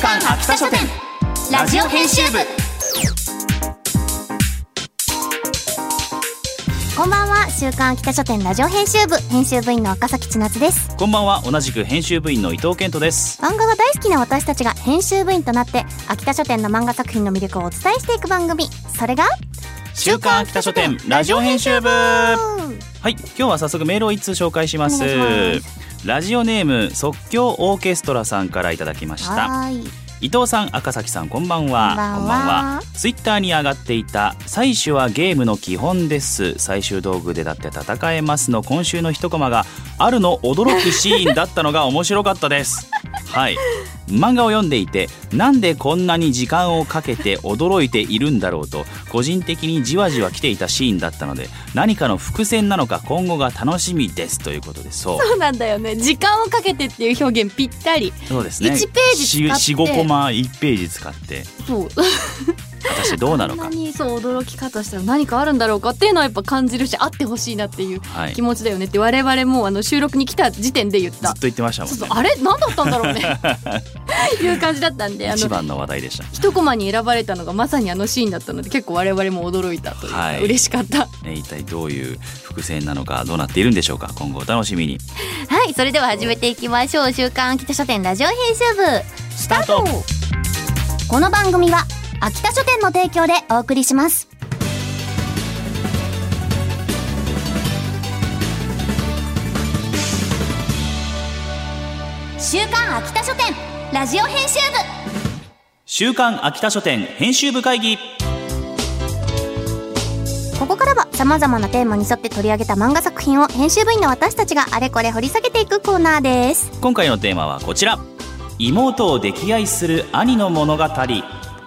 刊秋田書店。ラジオ編集部。こんばんは。週刊秋田書店ラジオ編集部。編集部員の赤崎千夏です。こんばんは。同じく編集部員の伊藤健人です。漫画が大好きな私たちが編集部員となって秋田書店の漫画作品の魅力をお伝えしていく番組。それが週刊秋田書店ラジオ編集部。ははい。今日は早速メールを一通紹介します。お願いしラジオネーム即興オーケストラさんからいただきました。伊藤さん赤崎さんこんばんは。こんばんは。ツイッターに上がっていた採取はゲームの基本です。最終道具でだって戦えますの今週の一コマがあるの驚くシーンだったのが面白かったです。はい漫画を読んでいてなんでこんなに時間をかけて驚いているんだろうと個人的にじわじわ来ていたシーンだったので何かの伏線なのか今後が楽しみですということでそう。そうなんだよね。時間をかけてっていう表現ぴったり。そうですね。1ページ使って。45コマ1ページ使って。そう果たしてどうなのか。こんなにそう驚き方したら何かあるんだろうかっていうのはやっぱ感じるしあってほしいなっていうはい。気持ちだよねって我々もあの収録に来た時点で言っずったと言ってましたもんね。そうそうあれ？何だったんだろうね。いう感じだったんであの一番の話題でした。一コマに選ばれたのがまさにあのシーンだったので結構我々も驚いたというか、はい。嬉しかった。ね一体どういう伏線なのかどうなっているんでしょうか。今後お楽しみに。はいそれでは始めていきましょう。週刊秋田書店ラジオ編集部。スタート。この番組は秋田書店の提供でお送りします。週刊秋田書店ラジオ編集週刊秋田書店編集部会議。部ここからは様々なテーマに沿って取り上げた漫画作品を編集部員の私たちがあれこれ掘り下げていくコーナーです。今回のテーマはこちら。妹を溺愛する兄の物語。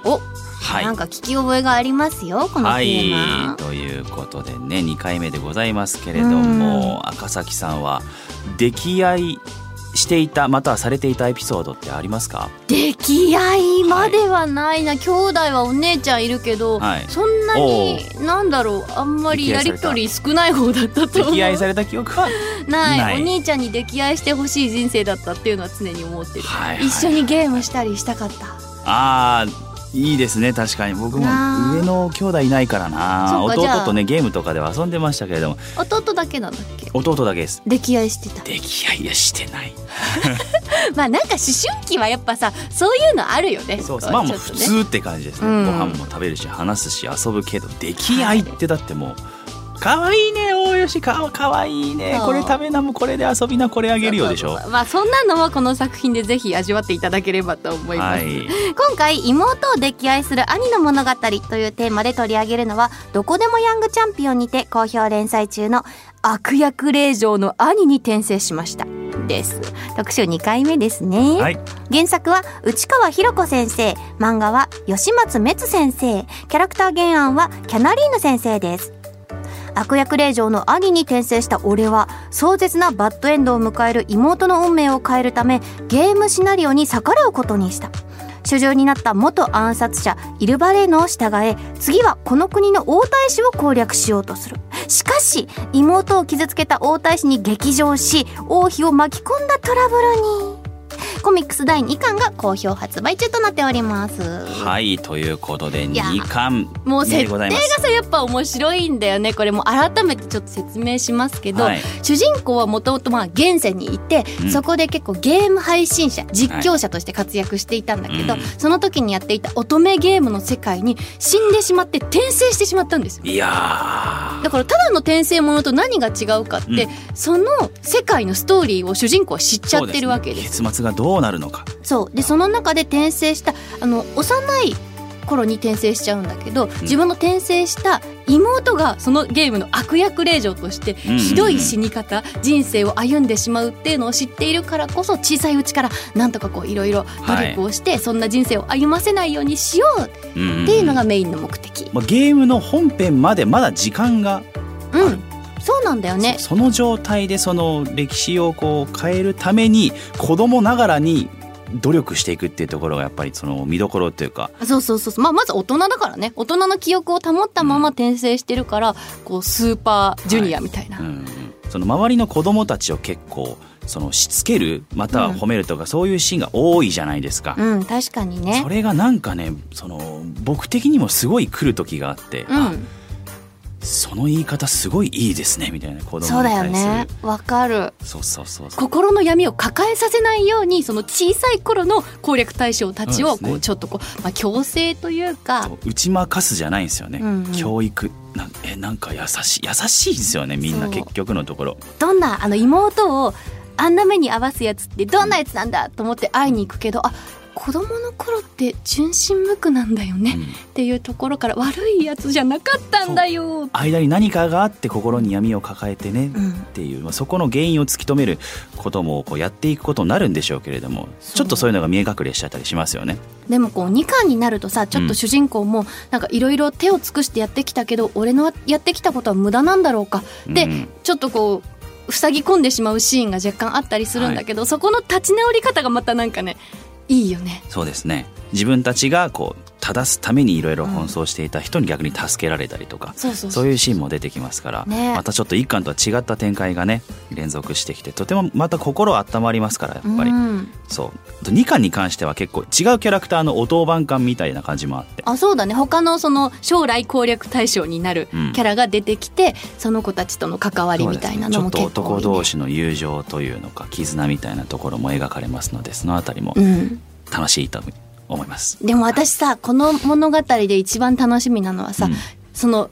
お、はい。なんか聞き覚えがありますよこのテはーマ、いということでね2回目でございますけれども赤崎さんは溺愛していたまたはされていたエピソードってありますか？溺愛まではないな、兄弟はお姉ちゃんいるけど、はい。そんなになんだろうあんまりやりとり少ない方だったと思う。溺愛された記憶はない。お兄ちゃんに溺愛してほしい人生だったっていうのは常に思ってる、はいはい。一緒にゲームしたりしたかった。あーいいですね確かに。僕も上の兄弟いないからな。弟とねゲームとかでは遊んでましたけれども。弟だけなんだっけ弟だけです。溺愛してた。溺愛はしてない。まあなんか思春期はやっぱさそういうのあるよねそうそう。まあもう普通って感じですね、うん。ご飯も食べるし話すし遊ぶけど溺愛ってだってもう可愛いね大吉。か可愛いね。そう。これ食べなもこれで遊びなこれあげるよでしょ？まあそんなのはこの作品でぜひ味わっていただければと思います、はい。今回妹を溺愛する兄の物語というテーマで取り上げるのはどこでもヤングチャンピオンにて好評連載中の悪役令嬢の兄に転生しました。です。特集2回目ですね、はい。原作は内川博子先生。漫画は吉松滅先生。キャラクター原案はキャナリーヌ先生です悪役令嬢の兄に転生した俺は壮絶なバッドエンドを迎える妹の運命を変えるためゲームシナリオに逆らうことにした。主従になった元暗殺者イルバレーノを従え次はこの国の王太子を攻略しようとする。しかし妹を傷つけた王太子に激情し王妃を巻き込んだトラブルに。コミックス第2巻が好評発売中となっております。はいということでや2巻もう設定がさやっぱ面白いんだよねこれも改めてちょっと説明しますけど、はい。主人公はもともとまあ現世にいて、うん。そこで結構ゲーム配信者実況者として活躍していたんだけど、うん。その時にやっていた乙女ゲームの世界に死んでしまって転生してしまったんですよ。いやだからただの転生ものと何が違うかって、うん。その世界のストーリーを主人公は知っーちゃってるわけです。そう結末がどうなるのか。そう。でその中で転生したあの幼い頃に転生しちゃうんだけど自分の転生した妹がそのゲームの悪役令嬢としてひどい死に方人生を歩んでしまうっていうのを知っているからこそ小さいうちからなんとかこういろいろ努力をしてそんな人生を歩ませないようにしようっうんていうのがメインの目的。まあ、ゲームの本編までまだ時間がうん、そうなんだよね。そその状態でその歴史をこう変えるために子供ながらに努力していくっていうところがやっぱりその見どころというか。そうそうそうまあまず大人だからね。大人の記憶を保ったまま転生してるから、こうスーパージュニアみたいな、うん。その周りの子供たちを結構そのしつけるまたは褒めるとか、そういうシーンが多いじゃないですか。うん確かにね。それがなんかねその僕的にもすごい来る時があって、あうんその言い方すごいいいですねみたいな子供にそうだよね。わかる。そうそうそう心の闇を抱えさせないようにその小さい頃の攻略対象たちをこうちょっとこう、まあ、強制というか。打ち負かすじゃないんですよね、うんうん教育。なんえなんか優しい優しいですよねみんな結局のところ。どんなあの妹をあんな目に合わすやつってどんなやつなんだと思って会いに行くけどあ子供の頃って純真無垢なんだよね、うん。っていうところから悪いやつじゃなかったんだよ。間に何かがあって心に闇を抱えてね、うん。っていう、まあ、そこの原因を突き止めることもこうやっていくことになるんでしょうけれどもちょっとそういうのが見え隠れしちゃったりしますよね。でもこう2巻になるとさちょっと主人公もなんかいろいろ手を尽くしてやってきたけど俺のやってきたことは無駄なんだろうか。で、うん。ちょっとこう塞ぎ込んでしまうシーンが若干あったりするんだけど、そこの立ち直り方がまたなんかねいいよね。そうですね。自分たちがこう正すためにいろいろ奔走していた人に逆に助けられたりとか、そういうシーンも出てきますから、ね。またちょっと一巻とは違った展開がね連続してきてとてもまた心温まりますからやっぱり、うん。そう。2巻に関しては結構違うキャラクターのお当番感みたいな感じもあって。あそうだね。他のその将来攻略対象になるうん。キャラが出てきて、その子たちとの関わりみたいなのもね。ちょっと男同士の友情というのか絆みたいなところも描かれますのでそのあたりもうん。楽しいと思います。でも私さこの物語で一番楽しみなのはさ、うん。その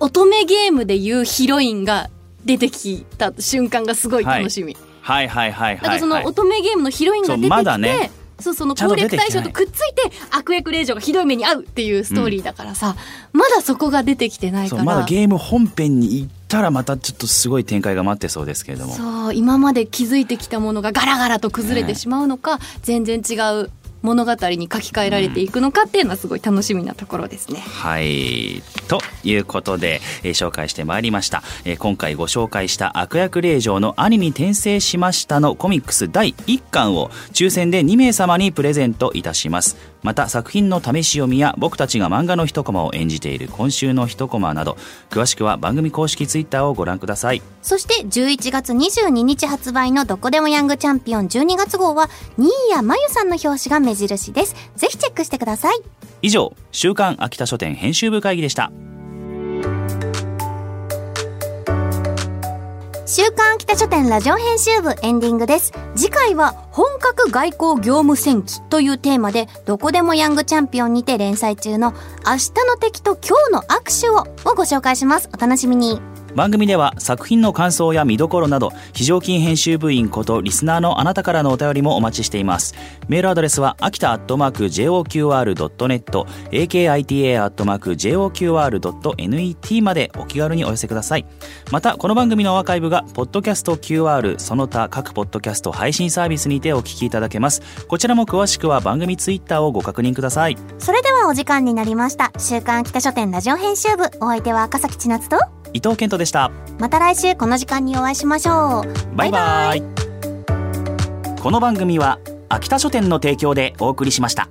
乙女ゲームでいうヒロインが出てきた瞬間がすごい楽しみ、はい。はいはいはい、だからはい。その乙女ゲームのヒロインが出てきて、そうまだね。そうその攻略対象とくっついて悪役令嬢がひどい目に遭うっていうストーリーだからさ、まだそこが出てきてないから。まだゲーム本編に行ったらまたちょっとすごい展開が待ってそうですけれども。そう今まで築いてきたものがガラガラと崩れてしまうのか、全然違う物語に書き換えられていくのかっていうのはすごい楽しみなところですね。はい。ということで、えー紹介してまいりました、えー今回ご紹介した「悪役令嬢の兄に転生しました」のコミックス第1巻を抽選で2名様にプレゼントいたします。また作品の試し読みや僕たちが漫画の一コマを演じている今週の一コマなど詳しくは番組公式ツイッターをご覧ください。そして11月22日発売のどこでもヤングチャンピオン12月号は新谷真由さんの表紙が目印です。ぜひチェックしてください。以上「週刊秋田書店編集部会議」でした。週刊秋田書店ラジオ編集部エンディングです。次回は本格外交業務戦記というテーマでどこでもヤングチャンピオンにて連載中の明日の敵と今日の握手ををご紹介します。お楽しみに番組では作品の感想や見どころなど非常勤編集部員ことリスナーのあなたからのお便りもお待ちしています。メールアドレスは秋田アットマーク JOQR.net akita アットマーク JOQR.net までお気軽にお寄せください。またこの番組のアーカイブがポッドキャスト QR その他各ポッドキャスト配信サービスにてお聞きいただけます。こちらも詳しくは番組ツイッターをご確認ください。それではお時間になりました。週刊秋田書店ラジオ編集部。お相手は赤崎千夏と伊藤健人でした。また来週この時間にお会いしましょう。バイバイ。この番組は秋田書店の提供でお送りしました